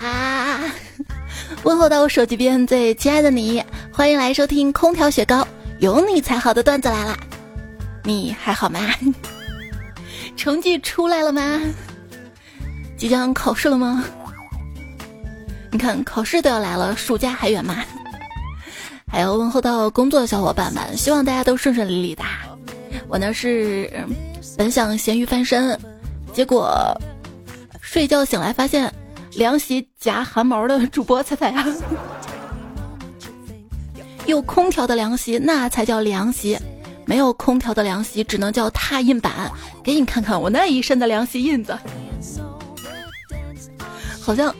啊！问候到我手机边最亲爱的你，欢迎来收听空调雪糕，有你才好的段子来啦。你还好吗？成绩出来了吗？即将考试了吗？你看考试都要来了，暑假还远吗？还要问候到工作的小伙伴们，希望大家都顺顺利利的。我呢是本想咸鱼翻身，结果睡觉醒来发现凉席夹汗毛的主播猜猜呀？有空调的凉席那才叫凉席，没有空调的凉席只能叫拓印板。给你看看我那一身的凉席印子，好像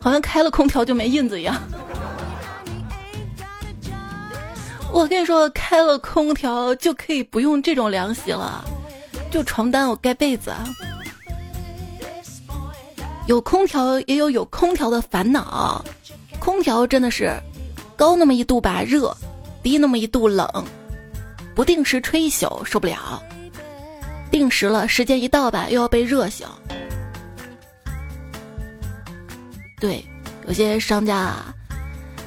好像开了空调就没印子一样。我跟你说，开了空调就可以不用这种凉席了，就床单我盖被子。有空调也有有空调的烦恼，空调真的是高那么一度吧热，低那么一度冷，不定时吹一宿受不了，定时了时间一到吧又要被热醒。对，有些商家啊，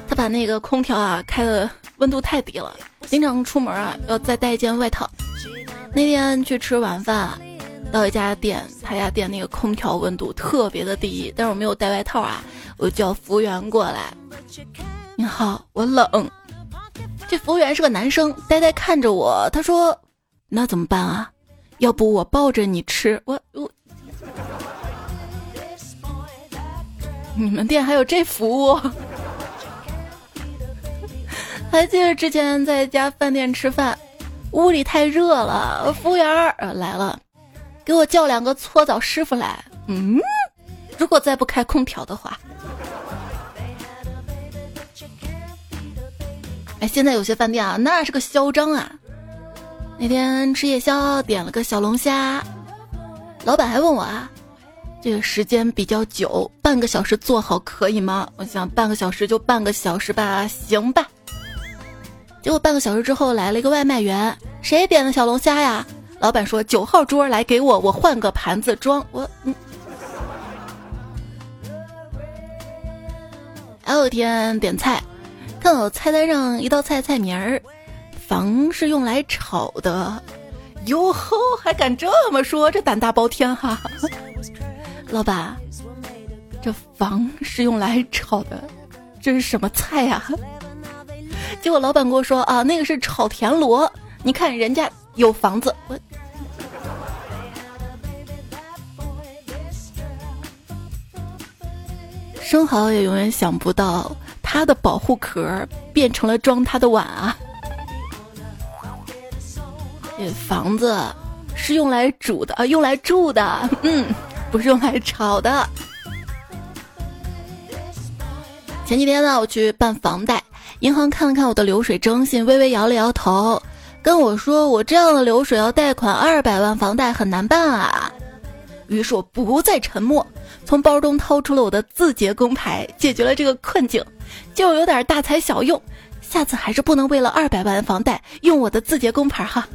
他把那个空调啊开的。温度太低了，经常出门啊要再带一件外套。那天去吃晚饭，到一家店，他家店那个空调温度特别的低，但是我没有带外套啊，我就叫服务员过来。你好，我冷。这服务员是个男生，呆呆看着我，他说：“那怎么办啊？要不我抱着你吃？我我，你们店还有这服务？” 还记得之前在一家饭店吃饭，屋里太热了，服务员儿来了，给我叫两个搓澡师傅来。嗯，如果再不开空调的话，哎，现在有些饭店啊，那是个嚣张啊。那天吃夜宵，点了个小龙虾，老板还问我啊，这个时间比较久，半个小时做好可以吗？我想半个小时就半个小时吧，行吧。结果半个小时之后来了一个外卖员，谁点的小龙虾呀？老板说九号桌来给我，我换个盘子装。我嗯。还有一天点菜，看到菜单上一道菜菜名儿，房是用来炒的。哟吼，还敢这么说，这胆大包天哈！老板，这房是用来炒的，这是什么菜呀？结果老板跟我说啊，那个是炒田螺。你看人家有房子，我生蚝也永远想不到，它的保护壳变成了装它的碗啊。这房子是用来煮的啊，用来住的，嗯，不是用来炒的。前几天呢，我去办房贷。银行看了看我的流水征信，微微摇了摇头，跟我说：“我这样的流水要贷款二百万房贷很难办啊。”于是我不再沉默，从包中掏出了我的字节工牌，解决了这个困境，就有点大材小用。下次还是不能为了二百万房贷用我的字节工牌哈。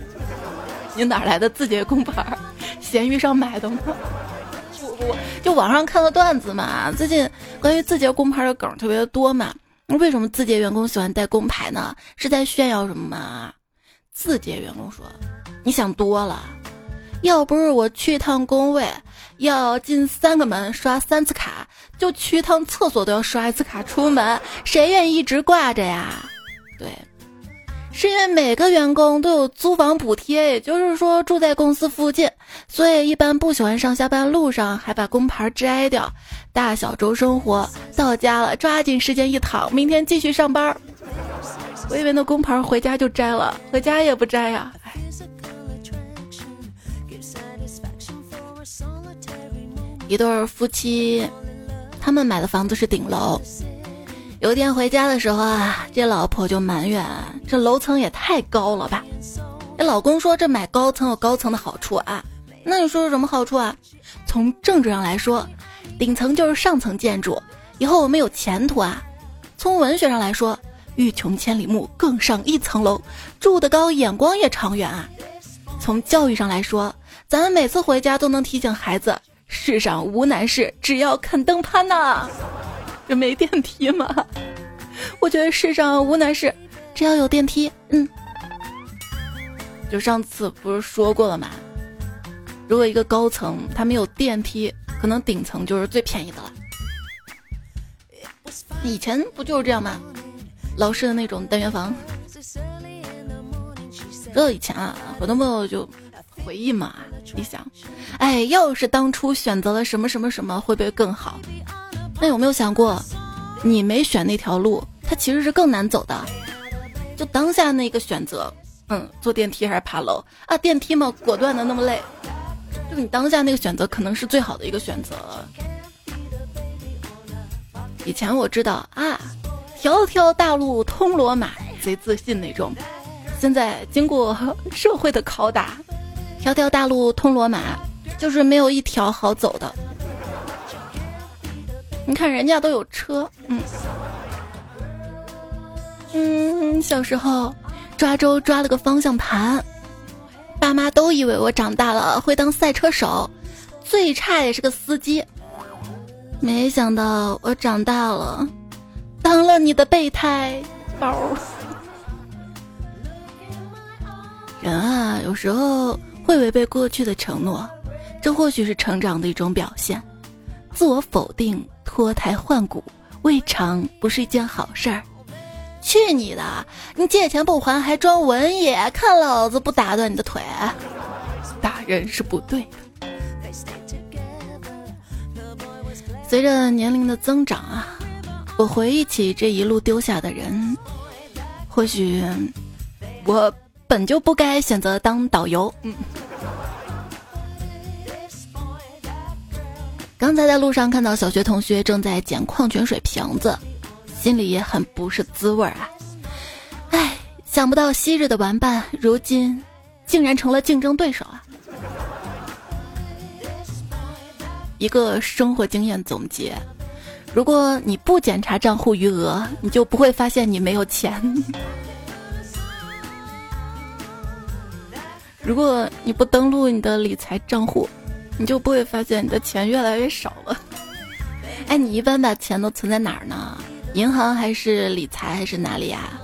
你哪来的字节工牌？闲鱼上买的吗？不不，就网上看个段子嘛。最近关于字节工牌的梗特别多嘛。为什么字节员工喜欢带工牌呢？是在炫耀什么吗？字节员工说：“你想多了，要不是我去一趟工位要进三个门刷三次卡，就去一趟厕所都要刷一次卡出门，谁愿意一直挂着呀？”对。是因为每个员工都有租房补贴，也就是说住在公司附近，所以一般不喜欢上下班路上还把工牌摘掉。大小周生活到家了，抓紧时间一躺，明天继续上班。我以为那工牌回家就摘了，回家也不摘呀。一对夫妻，他们买的房子是顶楼。有一天回家的时候啊，这老婆就埋怨这楼层也太高了吧。这老公说这买高层有高层的好处啊，那你说是什么好处啊？从政治上来说，顶层就是上层建筑，以后我们有前途啊。从文学上来说，欲穷千里目，更上一层楼，住得高，眼光也长远啊。从教育上来说，咱们每次回家都能提醒孩子，世上无难事，只要肯登攀呐。这没电梯吗？我觉得世上无难事，只要有电梯。嗯，就上次不是说过了吗？如果一个高层它没有电梯，可能顶层就是最便宜的了。以前不就是这样吗？老式的那种单元房。说到以前啊，很多朋友就回忆嘛，你想，哎，要是当初选择了什么什么什么，会不会更好？那有没有想过，你没选那条路，它其实是更难走的？就当下那个选择，嗯，坐电梯还是爬楼啊？电梯嘛，果断的那么累，就你当下那个选择可能是最好的一个选择。以前我知道啊，条条大路通罗马，贼自信那种。现在经过社会的拷打，条条大路通罗马，就是没有一条好走的。你看人家都有车，嗯嗯，小时候抓周抓了个方向盘，爸妈都以为我长大了会当赛车手，最差也是个司机。没想到我长大了，当了你的备胎包。人啊，有时候会违背过去的承诺，这或许是成长的一种表现。自我否定、脱胎换骨，未尝不是一件好事儿。去你的！你借钱不还，还装文艺，看老子不打断你的腿！打人是不对的。随着年龄的增长啊，我回忆起这一路丢下的人，或许我。本就不该选择当导游。嗯，刚才在路上看到小学同学正在捡矿泉水瓶子，心里也很不是滋味儿啊！哎，想不到昔日的玩伴，如今竟然成了竞争对手啊！一个生活经验总结：如果你不检查账户余额，你就不会发现你没有钱。如果你不登录你的理财账户，你就不会发现你的钱越来越少了。哎，你一般把钱都存在哪儿呢？银行还是理财还是哪里呀？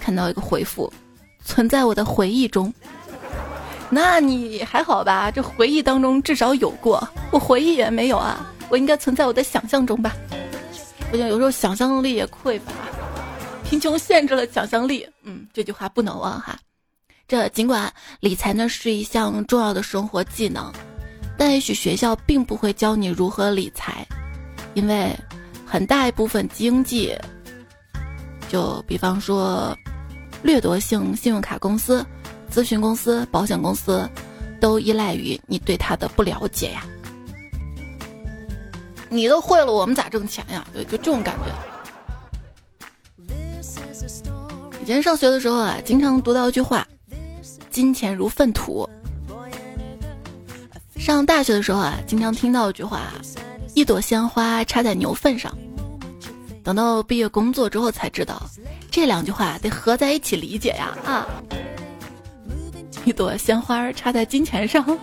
看到一个回复，存在我的回忆中。那你还好吧？这回忆当中至少有过，我回忆也没有啊。我应该存在我的想象中吧？不行，有时候想象力也匮乏，贫穷限制了想象力。嗯，这句话不能忘哈。这尽管理财呢是一项重要的生活技能，但也许学校并不会教你如何理财，因为很大一部分经济，就比方说掠夺性信用卡公司、咨询公司、保险公司，都依赖于你对它的不了解呀。你都会了，我们咋挣钱呀？对，就这种感觉。以前上学的时候啊，经常读到一句话。金钱如粪土。上大学的时候啊，经常听到一句话：“一朵鲜花插在牛粪上。”等到毕业工作之后才知道，这两句话得合在一起理解呀！啊，一朵鲜花插在金钱上。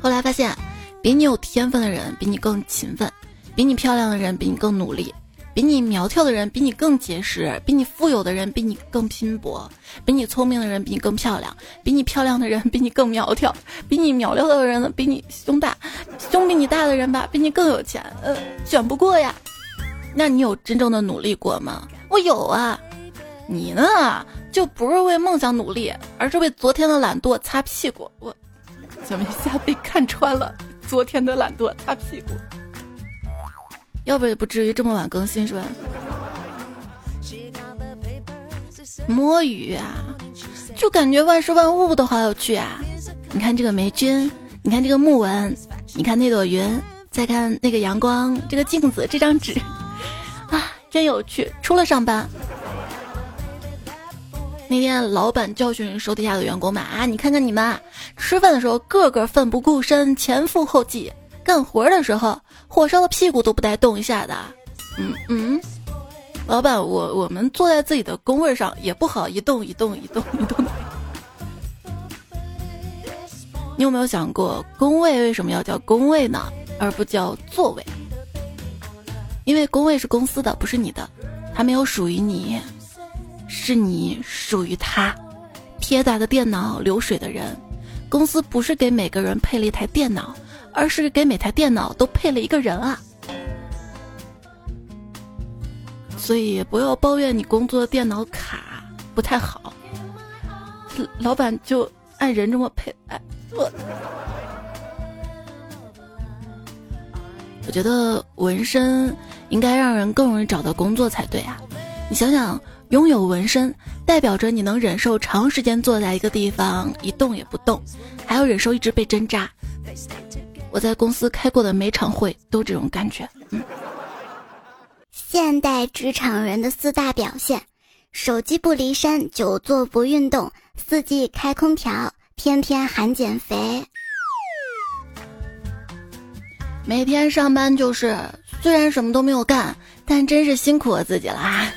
后来发现，比你有天分的人比你更勤奋，比你漂亮的人比你更努力。比你苗条的人比你更结实，比你富有的人比你更拼搏，比你聪明的人比你更漂亮，比你漂亮的人比你更苗条，比你苗条的人比你胸大，胸比你大的人吧比你更有钱，呃，选不过呀。那你有真正的努力过吗？我有啊。你呢？就不是为梦想努力，而是为昨天的懒惰擦屁股。我怎么一下被看穿了？昨天的懒惰擦屁股。要不也不至于这么晚更新是吧？摸鱼啊，就感觉万事万物都好有趣啊！你看这个霉菌，你看这个木纹，你看那朵云，再看那个阳光，这个镜子，这张纸，啊，真有趣！除了上班，那天老板教训手底下的员工们啊，你看看你们，吃饭的时候个个奋不顾身，前赴后继。干活的时候，火烧的屁股都不带动一下的。嗯嗯，老板，我我们坐在自己的工位上也不好一动一动一动一动。你有没有想过，工位为什么要叫工位呢，而不叫座位？因为工位是公司的，不是你的，它没有属于你，是你属于他。铁打的电脑，流水的人。公司不是给每个人配了一台电脑，而是给每台电脑都配了一个人啊。所以不要抱怨你工作电脑卡不太好，老板就按人这么配。哎，我我觉得纹身应该让人更容易找到工作才对啊！你想想，拥有纹身代表着你能忍受长时间坐在一个地方一动也不动，还要忍受一直被针扎。我在公司开过的每场会都这种感觉。嗯。现代职场人的四大表现：手机不离身，久坐不运动，四季开空调，天天喊减肥。每天上班就是，虽然什么都没有干，但真是辛苦我自己啦。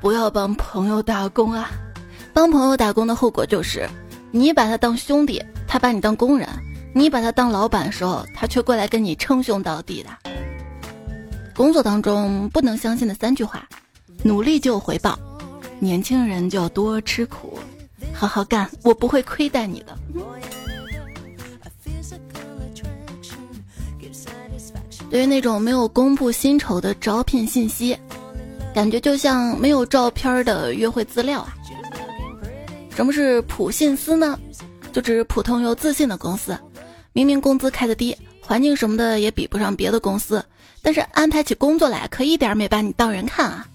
不要帮朋友打工啊！帮朋友打工的后果就是，你把他当兄弟，他把你当工人；你把他当老板的时候，他却过来跟你称兄道弟的。工作当中不能相信的三句话：努力就有回报，年轻人就要多吃苦，好好干，我不会亏待你的。对于那种没有公布薪酬的招聘信息，感觉就像没有照片的约会资料啊。什么是普信司呢？就指普通又自信的公司，明明工资开的低，环境什么的也比不上别的公司。但是安排起工作来，可一点没把你当人看啊！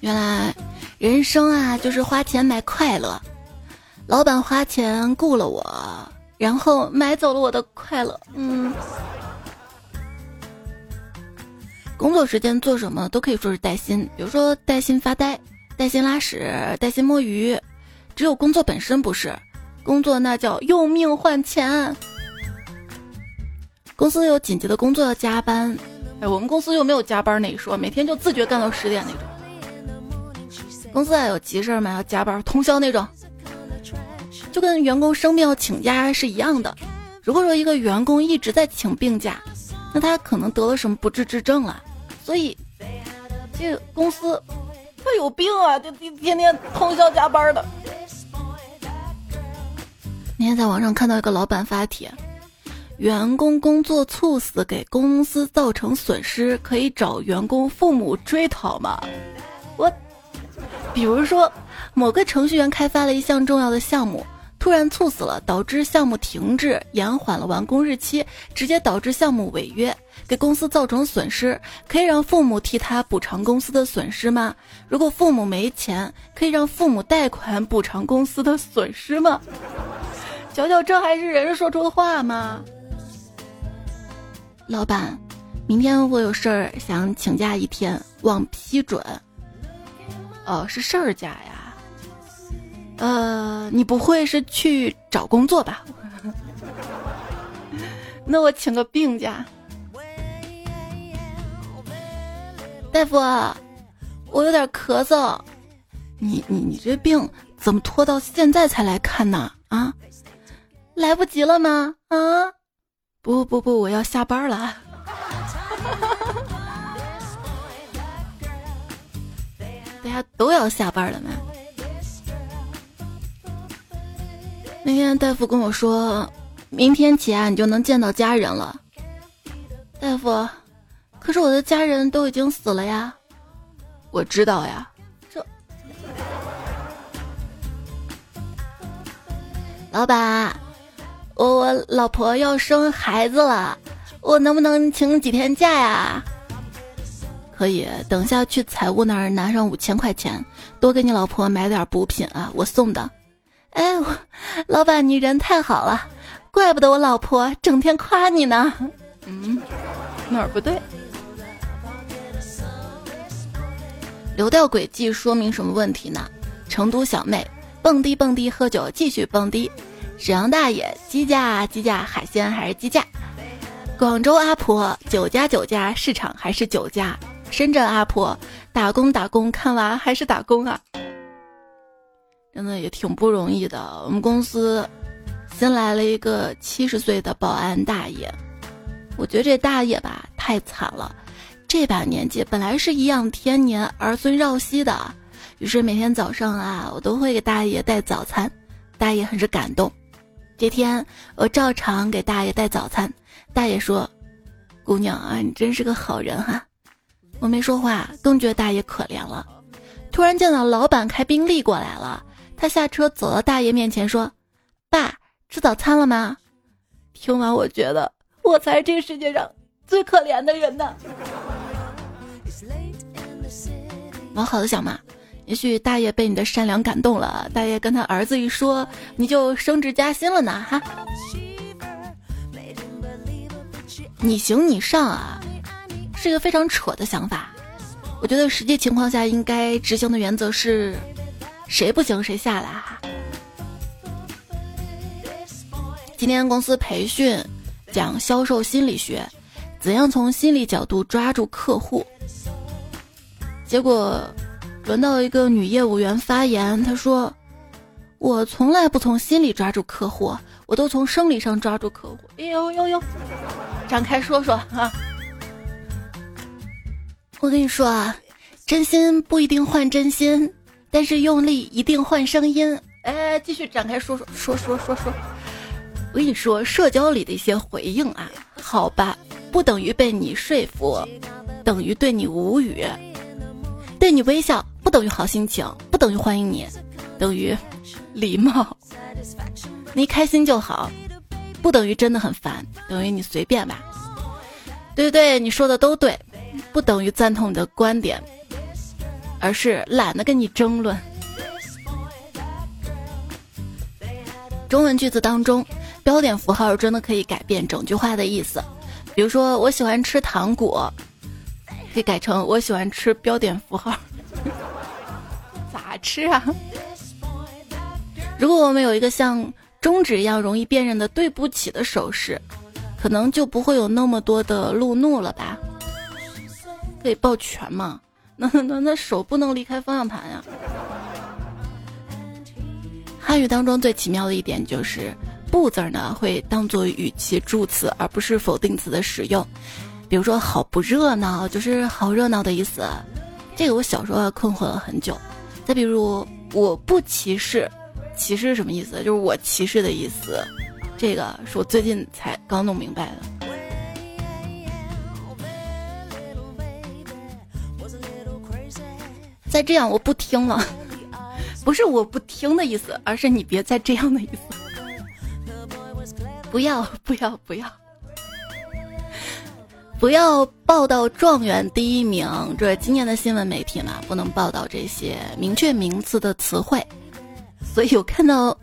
原来人生啊，就是花钱买快乐。老板花钱雇了我，然后买走了我的快乐。嗯，工作时间做什么都可以说是带薪，比如说带薪发呆、带薪拉屎、带薪摸鱼。只有工作本身不是，工作那叫用命换钱。公司有紧急的工作要加班，哎，我们公司又没有加班那一说，每天就自觉干到十点那种。公司还有急事嘛，要加班通宵那种，就跟员工生病要请假是一样的。如果说一个员工一直在请病假，那他可能得了什么不治之症了。所以，这公司他有病啊，就天天天通宵加班的。那天在网上看到一个老板发帖。员工工作猝死给公司造成损失，可以找员工父母追讨吗？我，比如说，某个程序员开发了一项重要的项目，突然猝死了，导致项目停滞，延缓了完工日期，直接导致项目违约，给公司造成损失，可以让父母替他补偿公司的损失吗？如果父母没钱，可以让父母贷款补偿公司的损失吗？瞧瞧，这还是人说出的话吗？老板，明天我有事儿想请假一天，望批准。哦，是事儿假呀？呃，你不会是去找工作吧？那我请个病假。大夫，我有点咳嗽。你你你这病怎么拖到现在才来看呢？啊，来不及了吗？啊？不不不，我要下班了。大家都要下班了吗？那天大夫跟我说，明天起啊，你就能见到家人了。大夫，可是我的家人都已经死了呀。我知道呀。这，老板。我我老婆要生孩子了，我能不能请几天假呀？可以，等下去财务那儿拿上五千块钱，多给你老婆买点补品啊，我送的。哎，我老板你人太好了，怪不得我老婆整天夸你呢。嗯，哪儿不对？流调轨迹说明什么问题呢？成都小妹蹦迪蹦迪喝酒继续蹦迪。沈阳大爷鸡架鸡架海鲜还是鸡架？广州阿婆酒家酒家市场还是酒家？深圳阿婆打工打工看娃还是打工啊？真的也挺不容易的。我们公司新来了一个七十岁的保安大爷，我觉得这大爷吧太惨了，这把年纪本来是颐养天年、儿孙绕膝的，于是每天早上啊，我都会给大爷带早餐，大爷很是感动。这天我照常给大爷带早餐，大爷说：“姑娘啊，你真是个好人哈。”我没说话，更觉得大爷可怜了。突然见到老板开宾利过来了，他下车走到大爷面前说：“爸，吃早餐了吗？”听完，我觉得我才是这个世界上最可怜的人呢。往好的想嘛，也许大爷被你的善良感动了，大爷跟他儿子一说，你就升职加薪了呢，哈。你行你上啊，是一个非常扯的想法。我觉得实际情况下应该执行的原则是，谁不行谁下来哈。今天公司培训讲销售心理学，怎样从心理角度抓住客户。结果轮到一个女业务员发言，她说：“我从来不从心里抓住客户，我都从生理上抓住客户。”哎呦呦呦，展开说说啊！我跟你说啊，真心不一定换真心，但是用力一定换声音。哎，继续展开说说说说说说。我跟你说，社交里的一些回应啊，好吧，不等于被你说服，等于对你无语；对你微笑，不等于好心情，不等于欢迎你，等于礼貌。你开心就好，不等于真的很烦，等于你随便吧。对对对，你说的都对。不等于赞同你的观点，而是懒得跟你争论。中文句子当中，标点符号真的可以改变整句话的意思。比如说，我喜欢吃糖果，可以改成我喜欢吃标点符号。咋吃啊？如果我们有一个像中指一样容易辨认的“对不起”的手势，可能就不会有那么多的路怒了吧。可以抱拳吗？那那那手不能离开方向盘呀。汉语当中最奇妙的一点就是“不”字呢会当做语气助词，而不是否定词的使用。比如说“好不热闹”，就是好热闹的意思。这个我小时候困惑了很久。再比如“我不歧视”，歧视什么意思？就是我歧视的意思。这个是我最近才刚弄明白的。再这样我不听了，不是我不听的意思，而是你别再这样的意思。不要不要不要，不要报道状元第一名。这今年的新闻媒体嘛，不能报道这些明确名词的词汇。所以我看到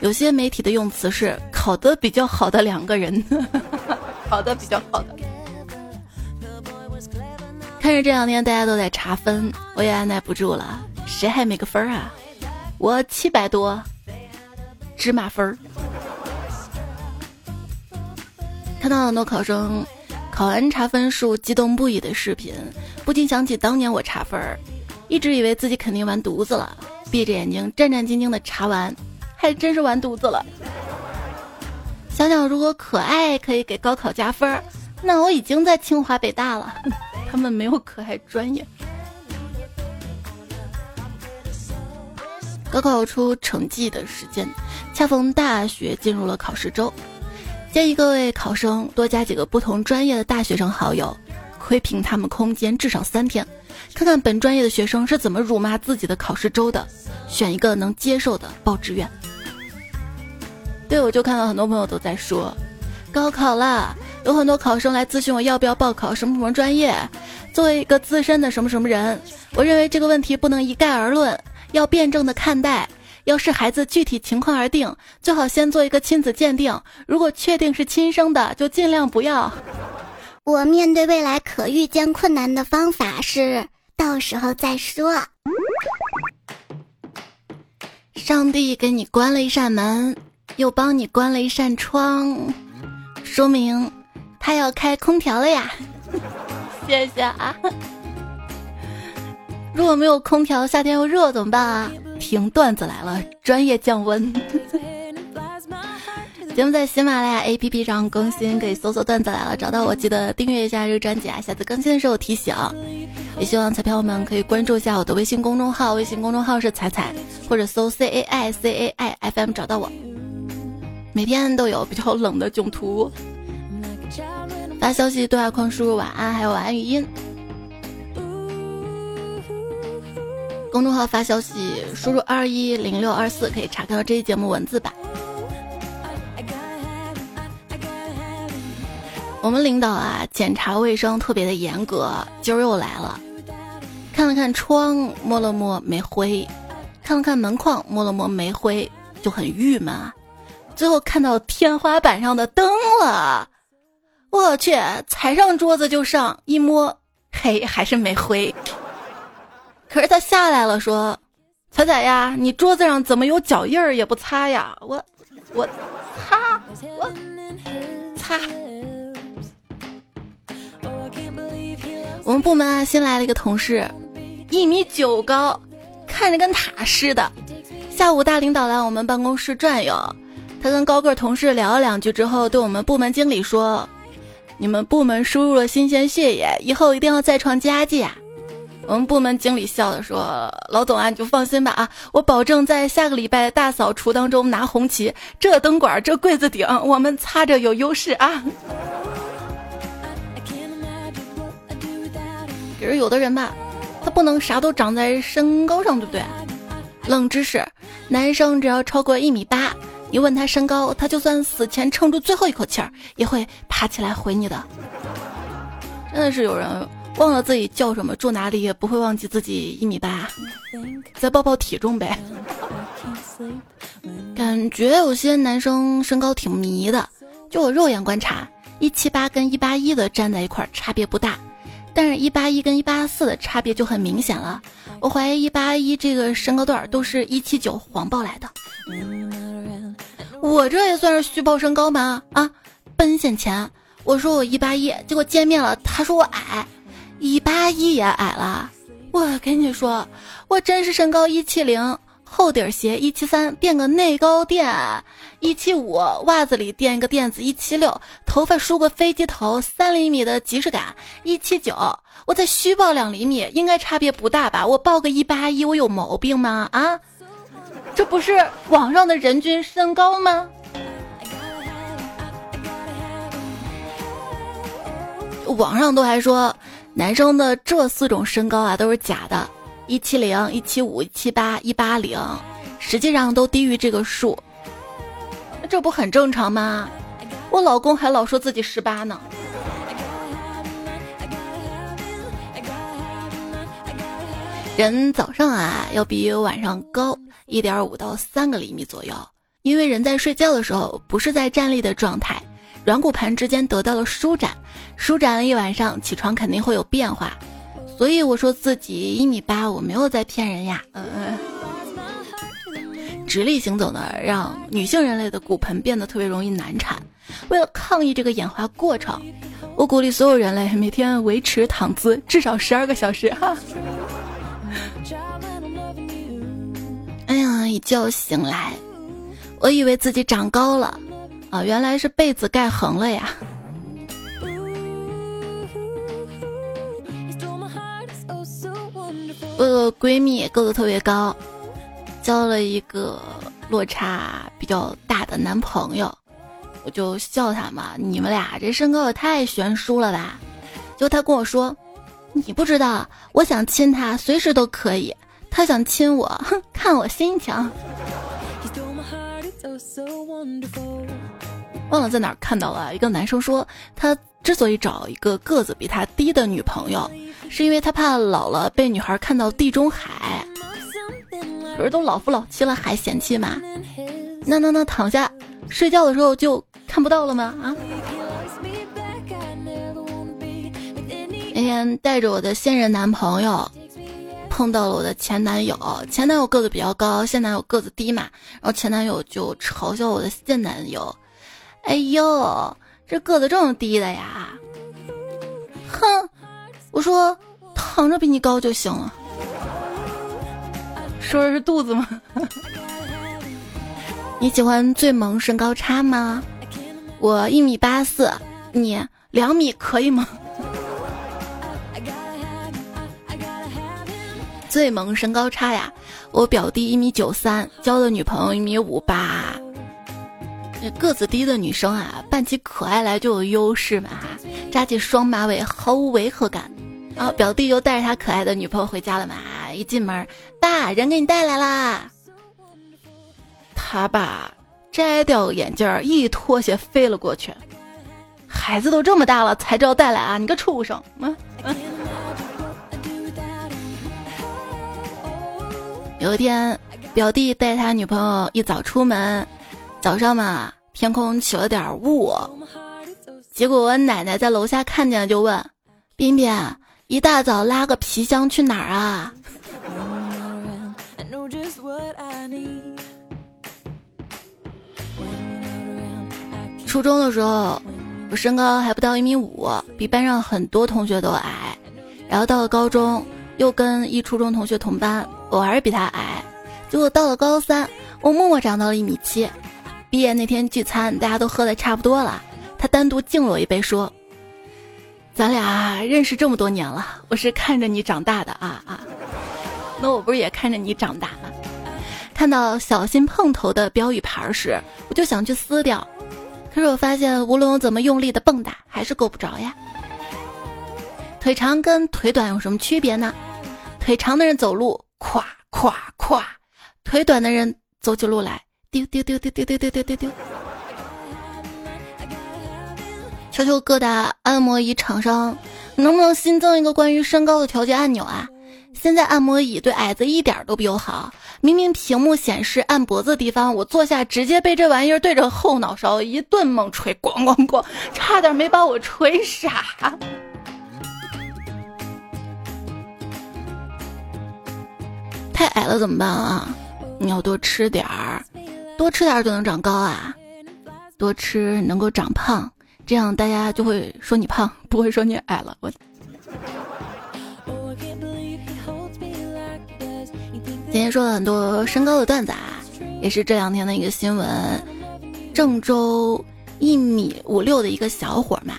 有些媒体的用词是考得比较好的两个人，考得比较好的。看着这两天大家都在查分，我也按耐不住了。谁还没个分啊？我七百多，芝麻分儿。看到很多考生考完查分数激动不已的视频，不禁想起当年我查分儿，一直以为自己肯定完犊子了，闭着眼睛战战兢兢的查完，还真是完犊子了。想想如果可爱可以给高考加分儿，那我已经在清华北大了。他们没有可爱专业。高考出成绩的时间，恰逢大学进入了考试周，建议各位考生多加几个不同专业的大学生好友，窥屏他们空间至少三天，看看本专业的学生是怎么辱骂自己的考试周的，选一个能接受的报志愿。对，我就看到很多朋友都在说，高考了。有很多考生来咨询我要不要报考什么什么专业。作为一个资深的什么什么人，我认为这个问题不能一概而论，要辩证的看待，要视孩子具体情况而定，最好先做一个亲子鉴定。如果确定是亲生的，就尽量不要。我面对未来可预见困难的方法是，到时候再说。上帝给你关了一扇门，又帮你关了一扇窗，说明。他要开空调了呀，谢谢啊！如果没有空调，夏天又热怎么办啊？听段子来了，专业降温。节目在喜马拉雅 APP 上更新，可以搜索“段子来了”找到我，记得订阅一下这个专辑啊，下次更新的时候提醒。也希望彩票们可以关注一下我的微信公众号，微信公众号是彩彩，或者搜 C A I C A I F M 找到我。每天都有比较冷的囧图，发消息对话框输入晚安，还有晚安语音。公众号发消息输入二一零六二四，可以查看到这期节目文字版。我们领导啊，检查卫生特别的严格，今儿又来了，看了看窗，摸了摸没灰，看了看门框，摸了摸没灰，就很郁闷啊。最后看到天花板上的灯了，我去，踩上桌子就上，一摸，嘿，还是没灰。可是他下来了，说：“彩彩呀，你桌子上怎么有脚印儿也不擦呀？”我，我，擦，我，擦。我们部门啊，新来了一个同事，一米九高，看着跟塔似的。下午大领导来我们办公室转悠，他跟高个同事聊了两句之后，对我们部门经理说：“你们部门输入了新鲜血液，以后一定要再创佳绩啊！”我们部门经理笑着说：“老总啊，你就放心吧啊，我保证在下个礼拜大扫除当中拿红旗。这灯管，这柜子顶，我们擦着有优势啊。”比如有的人吧，他不能啥都长在身高上，对不对？冷知识：男生只要超过一米八，你问他身高，他就算死前撑住最后一口气儿，也会爬起来回你的。真的是有人忘了自己叫什么、住哪里，也不会忘记自己一米八。再报报体重呗。感觉有些男生身高挺迷的，就我肉眼观察，一七八跟一八一的站在一块儿差别不大。但是，一八一跟一八四的差别就很明显了。我怀疑一八一这个身高段都是一七九谎报来的。我这也算是虚报身高吗？啊，奔现前我说我一八一，结果见面了，他说我矮，一八一也矮了。我跟你说，我真是身高一七零。厚底鞋一七三垫个内高垫，一七五袜子里垫一个垫子一七六，头发梳个飞机头三厘米的即视感一七九，我再虚报两厘米，应该差别不大吧？我报个一八一，我有毛病吗？啊，这不是网上的人均身高吗？网上都还说男生的这四种身高啊都是假的。一七零、一七五、一七八、一八零，实际上都低于这个数，这不很正常吗？我老公还老说自己十八呢。人早上啊要比晚上高一点五到三个厘米左右，因为人在睡觉的时候不是在站立的状态，软骨盘之间得到了舒展，舒展了一晚上，起床肯定会有变化。所以我说自己一米八，我没有在骗人呀。嗯嗯。直立行走呢，让女性人类的骨盆变得特别容易难产。为了抗议这个演化过程，我鼓励所有人类每天维持躺姿至少十二个小时。哈。哎呀，一觉醒来，我以为自己长高了，啊，原来是被子盖横了呀。我有个闺蜜个子特别高，交了一个落差比较大的男朋友，我就笑她嘛，你们俩这身高也太悬殊了吧？结果她跟我说，你不知道，我想亲他随时都可以，他想亲我，哼，看我心情。忘了在哪儿看到了一个男生说，他之所以找一个个子比他低的女朋友。是因为他怕老了被女孩看到地中海，可是都老夫老妻了还嫌弃吗？那那那躺下睡觉的时候就看不到了吗？啊！那天带着我的现任男朋友，碰到了我的前男友，前男友个子比较高，现男友个子低嘛，然后前男友就嘲笑我的现男友，哎呦，这个子这么低的呀！我说躺着比你高就行了，说的是肚子吗？你喜欢最萌身高差吗？我一米八四，你两米可以吗？最萌身高差呀，我表弟一米九三，交的女朋友一米五八。个子低的女生啊，扮起可爱来就有优势嘛，扎起双马尾毫无违和感。然后表弟又带着他可爱的女朋友回家了嘛，一进门，爸，人给你带来啦。他爸。摘掉眼镜儿，一脱鞋飞了过去。孩子都这么大了，才知道带来啊！你个畜生！嗯。有一天，表弟带他女朋友一早出门，早上嘛，天空起了点雾，结果我奶奶在楼下看见了，就问：“彬彬，一大早拉个皮箱去哪儿啊？”初中的时候，我身高还不到一米五，比班上很多同学都矮。然后到了高中，又跟一初中同学同班，我还是比他矮。结果到了高三，我默默长到了一米七。毕业那天聚餐，大家都喝的差不多了，他单独敬了我一杯，说：“咱俩认识这么多年了，我是看着你长大的啊啊！那我不是也看着你长大吗？”看到“小心碰头”的标语牌时，我就想去撕掉。可是我发现，无论我怎么用力的蹦跶，还是够不着呀。腿长跟腿短有什么区别呢？腿长的人走路咵咵咵，腿短的人走起路来丢丢丢丢丢丢丢丢丢。求求各大按摩椅厂商，能不能新增一个关于身高的调节按钮啊？现在按摩椅对矮子一点都不友好。明明屏幕显示按脖子的地方，我坐下直接被这玩意儿对着后脑勺一顿猛捶，咣咣咣，差点没把我捶傻。太矮了怎么办啊？你要多吃点儿，多吃点儿就能长高啊。多吃能够长胖，这样大家就会说你胖，不会说你矮了。我。今天说了很多身高的段子啊，也是这两天的一个新闻。郑州一米五六的一个小伙嘛，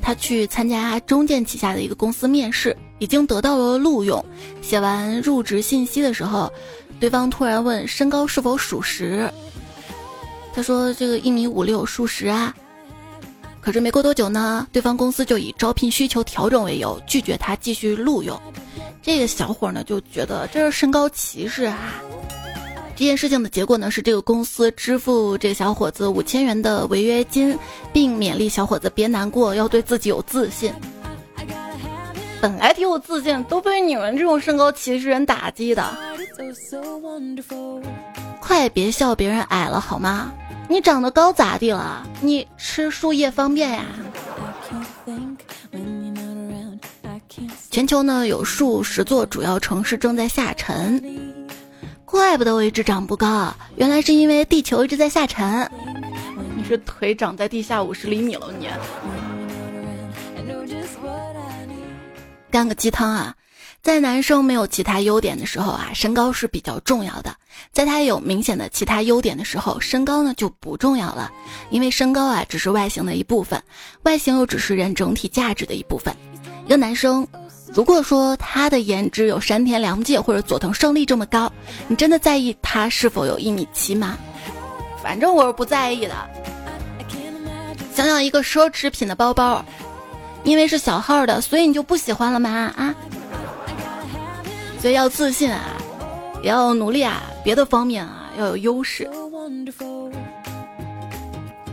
他去参加中建旗下的一个公司面试，已经得到了录用。写完入职信息的时候，对方突然问身高是否属实，他说这个一米五六属实啊。可是没过多久呢，对方公司就以招聘需求调整为由拒绝他继续录用。这个小伙呢就觉得这是身高歧视啊！这件事情的结果呢是这个公司支付这小伙子五千元的违约金，并勉励小伙子别难过，要对自己有自信。本来挺有自信，都被你们这种身高歧视人打击的。快别笑别人矮了好吗？你长得高咋地了？你吃树叶方便呀？全球呢有数十座主要城市正在下沉，怪不得我一直长不高，原来是因为地球一直在下沉。你是腿长在地下五十厘米了你？干个鸡汤啊，在男生没有其他优点的时候啊，身高是比较重要的；在他有明显的其他优点的时候，身高呢就不重要了，因为身高啊只是外形的一部分，外形又只是人整体价值的一部分。一个男生。如果说他的颜值有山田凉介或者佐藤胜利这么高，你真的在意他是否有一米七吗？反正我是不在意的。想想一个奢侈品的包包，因为是小号的，所以你就不喜欢了吗？啊？所以要自信啊，也要努力啊，别的方面啊要有优势。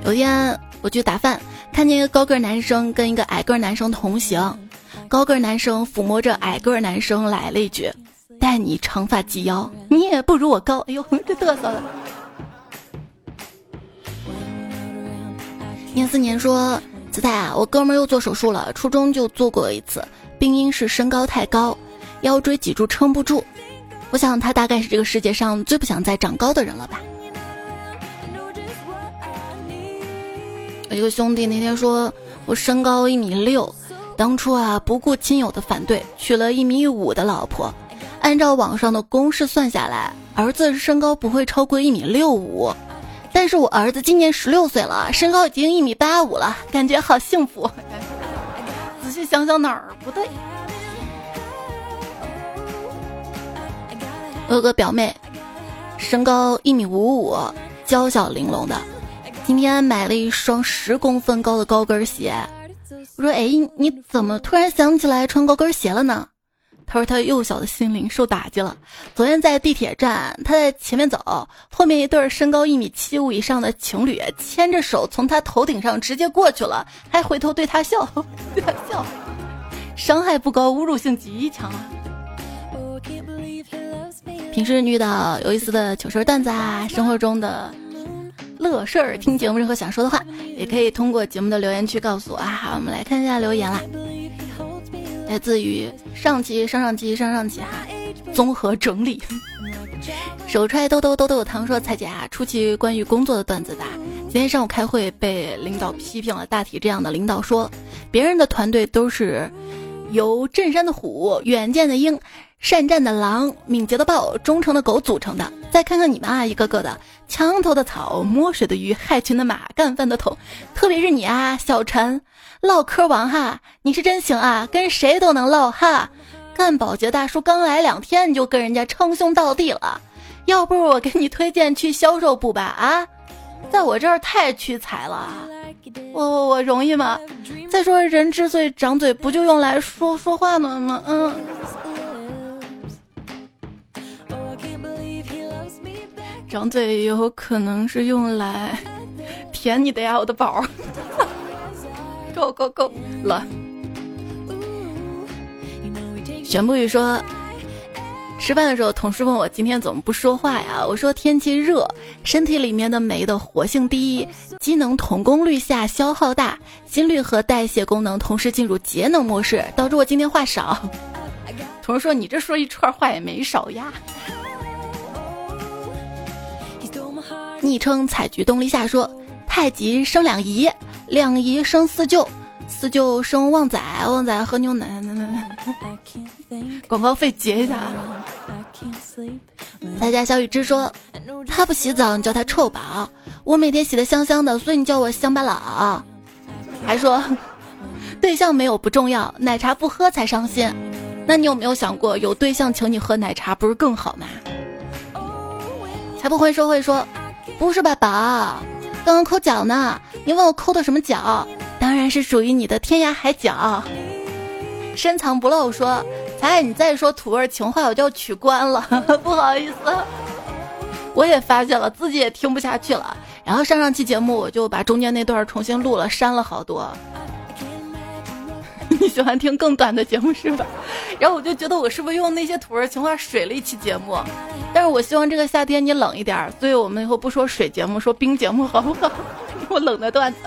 有天我去打饭，看见一个高个男生跟一个矮个男生同行。高个男生抚摸着矮个男生来了一句：“待你长发及腰，你也不如我高。”哎呦，这嘚瑟的。年四年说：“子泰啊，我哥们又做手术了，初中就做过一次，病因是身高太高，腰椎脊柱撑不住。我想他大概是这个世界上最不想再长高的人了吧。”我一个兄弟那天说：“我身高一米六。”当初啊，不顾亲友的反对，娶了一米五的老婆，按照网上的公式算下来，儿子身高不会超过一米六五。但是我儿子今年十六岁了，身高已经一米八五了，感觉好幸福。仔细想想哪儿不对？我有个表妹，身高一米五五，娇小玲珑的。今天买了一双十公分高的高跟鞋。我说：“哎，你怎么突然想起来穿高跟鞋了呢？”他说：“他幼小的心灵受打击了。昨天在地铁站，他在前面走，后面一对身高一米七五以上的情侣牵着手从他头顶上直接过去了，还回头对他笑，对他笑，伤害不高，侮辱性极强啊！平时遇到有意思的糗事段子啊，生活中的……”乐事儿，听节目任何想说的话，也可以通过节目的留言区告诉我啊。好，我们来看一下留言啦，来自于上期、上上期、上上期哈，综合整理。手揣兜兜兜兜糖说：“彩姐啊，出期关于工作的段子的。今天上午开会被领导批评了，大体这样的：领导说，别人的团队都是由镇山的虎、远见的鹰。”善战的狼，敏捷的豹，忠诚的狗组成的。再看看你们啊，一个个的墙头的草，摸水的鱼，害群的马，干饭的桶。特别是你啊，小陈，唠嗑王哈，你是真行啊，跟谁都能唠哈。干保洁大叔刚来两天，你就跟人家称兄道弟了。要不我给你推荐去销售部吧啊，在我这儿太屈才了。我我我容易吗？再说人之所以长嘴，不就用来说说话的吗？嗯。张嘴有可能是用来舔你的呀，我的宝儿。够够够了。玄不语说，吃饭的时候，同事问我今天怎么不说话呀？我说天气热，身体里面的酶的活性低，机能同功率下消耗大，心率和代谢功能同时进入节能模式，导致我今天话少。同事说你这说一串话也没少呀。昵称采菊东篱下说：“太极生两仪，两仪生四舅，四舅生旺仔，旺仔喝牛奶。”广告费结一下。大家小雨之说：“他不洗澡，你叫他臭宝；我每天洗的香香的，所以你叫我乡巴佬。”还说：“ 对象没有不重要，奶茶不喝才伤心。”那你有没有想过，有对象请你喝奶茶不是更好吗？才不会说会说。不是吧，宝，刚刚抠脚呢。你问我抠的什么脚？当然是属于你的天涯海角。深藏不露说，哎，你再说土味情话，我就要取关了。不好意思，我也发现了，自己也听不下去了。然后上上期节目，我就把中间那段重新录了，删了好多。你喜欢听更短的节目是吧？然后我就觉得我是不是用那些土味情话水了一期节目？但是我希望这个夏天你冷一点，所以我们以后不说水节目，说冰节目好不好？我冷的段子。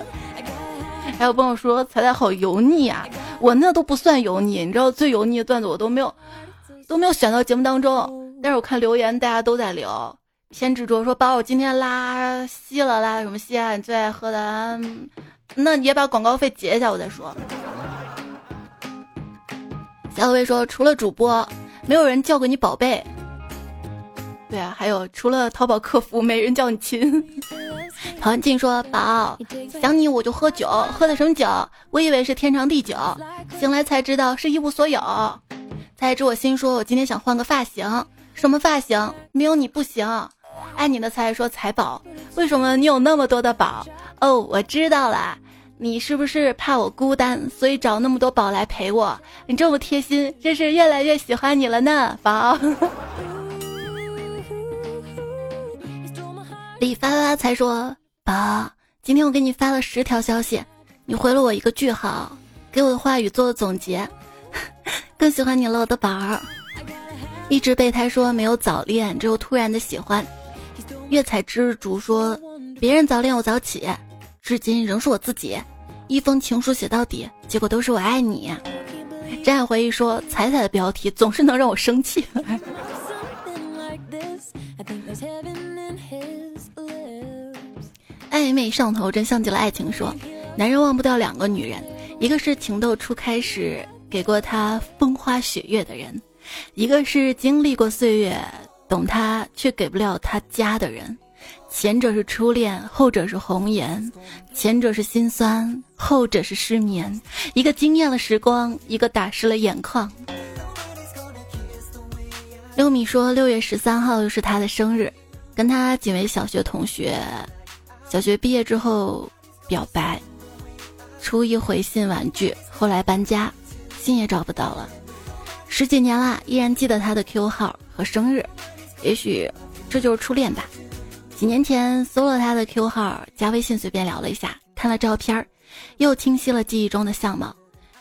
还有朋友说彩彩好油腻啊，我那都不算油腻，你知道最油腻的段子我都没有都没有选到节目当中。但是我看留言大家都在留，偏执着说把我今天拉稀了，拉什么稀啊？你最爱喝的，那你也把广告费结一下，我再说。小薇说：“除了主播，没有人叫过你宝贝。”对啊，还有除了淘宝客服，没人叫你亲。陶安静说：“宝，想你我就喝酒，喝的什么酒？我以为是天长地久，醒来才知道是一无所有。才知我心说，我今天想换个发型，什么发型？没有你不行。爱你的才说财宝，为什么你有那么多的宝？哦，我知道了。”你是不是怕我孤单，所以找那么多宝来陪我？你这么贴心，真是越来越喜欢你了呢，宝。李发发才说，宝，今天我给你发了十条消息，你回了我一个句号，给我的话语做了总结，更喜欢你了，我的宝儿。一直备胎说没有早恋，只有突然的喜欢。月彩之竹说，别人早恋我早起。至今仍是我自己，一封情书写到底，结果都是我爱你。真爱回忆说：“彩彩的标题总是能让我生气。” 暧昧上头，真像极了爱情。说，男人忘不掉两个女人，一个是情窦初开时给过他风花雪月的人，一个是经历过岁月，懂他却给不了他家的人。前者是初恋，后者是红颜；前者是心酸，后者是失眠。一个惊艳了时光，一个打湿了眼眶。六米说，六月十三号又是他的生日，跟他仅为小学同学。小学毕业之后表白，初一回信婉拒，后来搬家，信也找不到了。十几年了，依然记得他的 Q 号和生日，也许这就是初恋吧。几年前搜了他的 Q 号，加微信随便聊了一下，看了照片儿，又清晰了记忆中的相貌。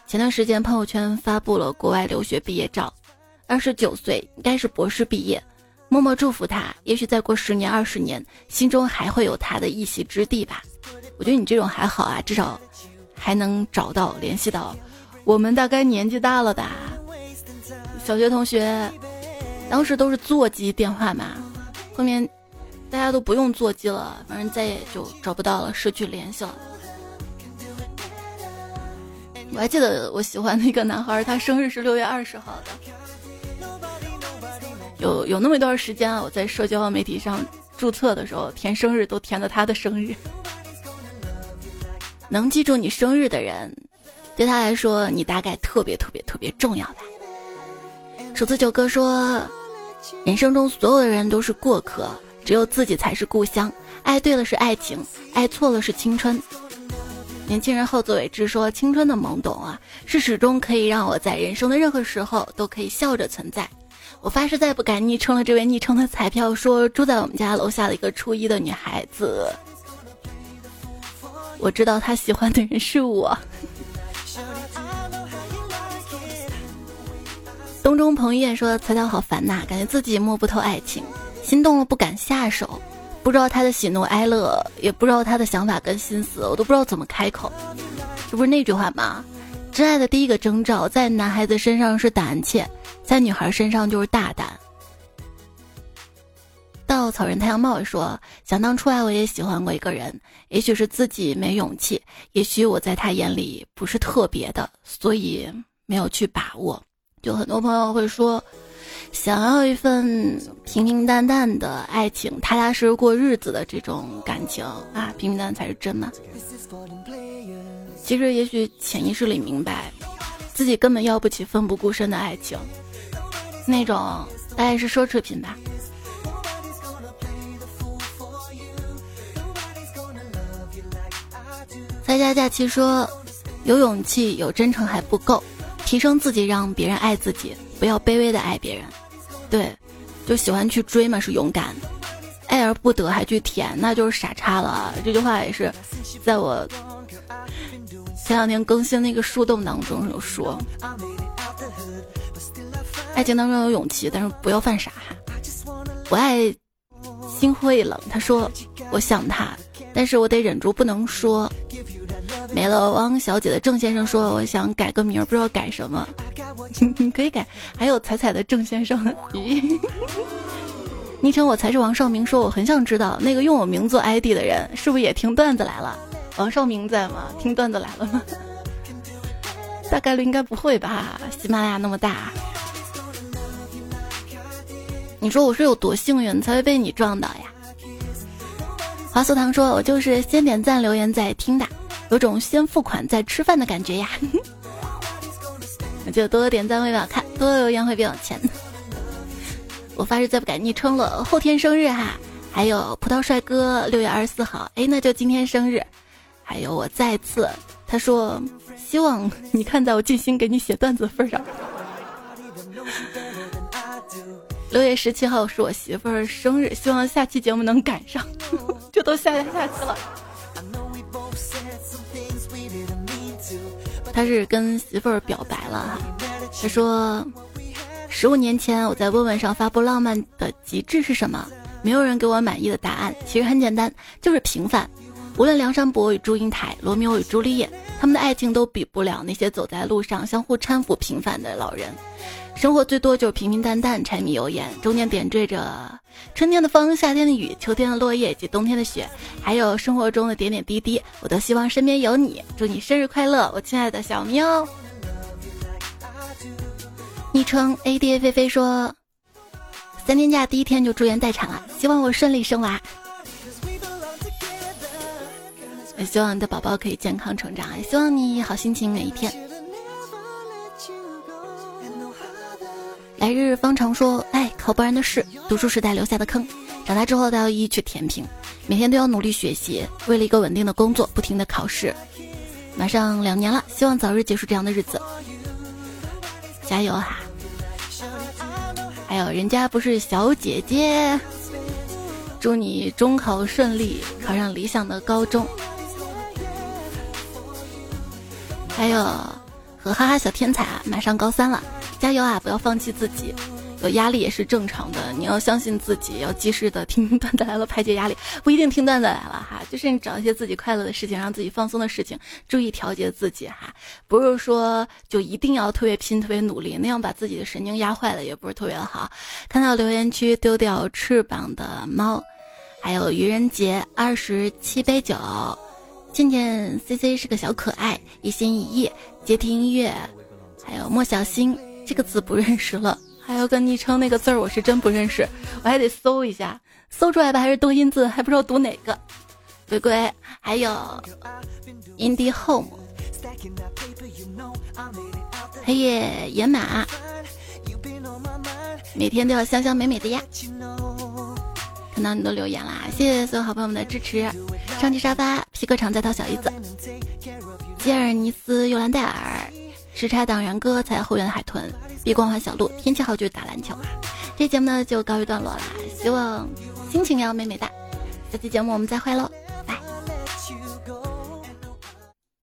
前段时间朋友圈发布了国外留学毕业照，二十九岁，应该是博士毕业。默默祝福他，也许再过十年二十年，心中还会有他的一席之地吧。我觉得你这种还好啊，至少还能找到联系到。我们大概年纪大了吧，小学同学，当时都是座机电话嘛，后面。大家都不用座机了，反正再也就找不到了，失去联系了。我还记得我喜欢那个男孩，他生日是六月二十号的。有有那么一段时间啊，我在社交媒体上注册的时候填生日都填了他的生日。能记住你生日的人，对他来说你大概特别特别特别重要吧。数字九哥说，人生中所有的人都是过客。只有自己才是故乡，爱对了是爱情，爱错了是青春。年轻人后自为之说，青春的懵懂啊，是始终可以让我在人生的任何时候都可以笑着存在。我发誓再不敢昵称了，这位昵称的彩票说住在我们家楼下的一个初一的女孩子，我知道她喜欢的人是我。东中彭于晏说彩票好烦呐，感觉自己摸不透爱情。心动了不敢下手，不知道他的喜怒哀乐，也不知道他的想法跟心思，我都不知道怎么开口。这不是那句话吗？真爱的第一个征兆，在男孩子身上是胆怯，在女孩身上就是大胆。稻草人太阳帽说：“想当初啊，我也喜欢过一个人，也许是自己没勇气，也许我在他眼里不是特别的，所以没有去把握。”就很多朋友会说。想要一份平平淡淡的爱情，踏踏实实过日子的这种感情啊，平平淡淡才是真的。其实也许潜意识里明白，自己根本要不起奋不顾身的爱情，那种大概是奢侈品吧。在家假期说，有勇气有真诚还不够，提升自己让别人爱自己，不要卑微的爱别人。对，就喜欢去追嘛，是勇敢；爱而不得还去舔，那就是傻叉了。这句话也是在我前两天更新那个树洞当中有说。爱情当中有勇气，但是不要犯傻。我爱心会冷，他说我想他，但是我得忍住不能说。没了，汪小姐的郑先生说：“我想改个名，不知道改什么，可以改。”还有彩彩的郑先生，咦昵称我才是王少明说：“我很想知道那个用我名字 ID 的人是不是也听段子来了？王少明在吗？听段子来了吗？大概率应该不会吧，喜马拉雅那么大。你说我是有多幸运才会被你撞到呀？”华素堂说：“我就是先点赞留言再听的。”有种先付款再吃饭的感觉呀！那 就多多点赞会变好看，多多留言会变有钱。我发誓再不改昵称了，后天生日哈！还有葡萄帅哥六月二十四号，哎，那就今天生日。还有我再次，他说希望你看在我尽心给你写段子份上。六月十七号是我媳妇儿生日，希望下期节目能赶上，这都下下下期了。他是跟媳妇儿表白了哈，他说，十五年前我在问问上发布浪漫的极致是什么？没有人给我满意的答案。其实很简单，就是平凡。无论梁山伯与祝英台、罗密欧与朱丽叶，他们的爱情都比不了那些走在路上相互搀扶平凡的老人。生活最多就是平平淡淡、柴米油盐，中间点缀着春天的风、夏天的雨、秋天的落叶以及冬天的雪，还有生活中的点点滴滴。我都希望身边有你，祝你生日快乐，我亲爱的小喵。昵称 A D A 菲菲说，三天假第一天就住院待产了，希望我顺利生娃。也希望你的宝宝可以健康成长，也希望你好心情每一天。来日方长说：“哎，考不完的事，读书时代留下的坑，长大之后都要一一去填平。每天都要努力学习，为了一个稳定的工作，不停的考试。马上两年了，希望早日结束这样的日子。加油哈！还有人家不是小姐姐，祝你中考顺利，考上理想的高中。还有和哈哈小天才啊，马上高三了。”加油啊！不要放弃自己，有压力也是正常的。你要相信自己，要及时的听段子来了排解压力，不一定听段子来了哈，就是你找一些自己快乐的事情，让自己放松的事情，注意调节自己哈。不是说就一定要特别拼、特别努力，那样把自己的神经压坏了也不是特别的好。看到留言区丢掉翅膀的猫，还有愚人节二十七杯酒，倩倩 C C 是个小可爱，一心一意接听音乐，还有莫小星。这个字不认识了，还有个昵称那个字儿我是真不认识，我还得搜一下，搜出来的还是多音字，还不知道读哪个。龟龟，还有 Indie Home，黑夜野马，每天都要香香美美的呀。看到你的留言啦，谢谢所有好朋友们的支持。上期沙发皮革厂在套小姨子，吉尔尼斯尤兰戴尔。时差党然哥在后院海豚，闭光环小鹿，天气好就打篮球啊！这节目呢就告一段落啦，希望心情要美美哒，下期节目我们再会喽。拜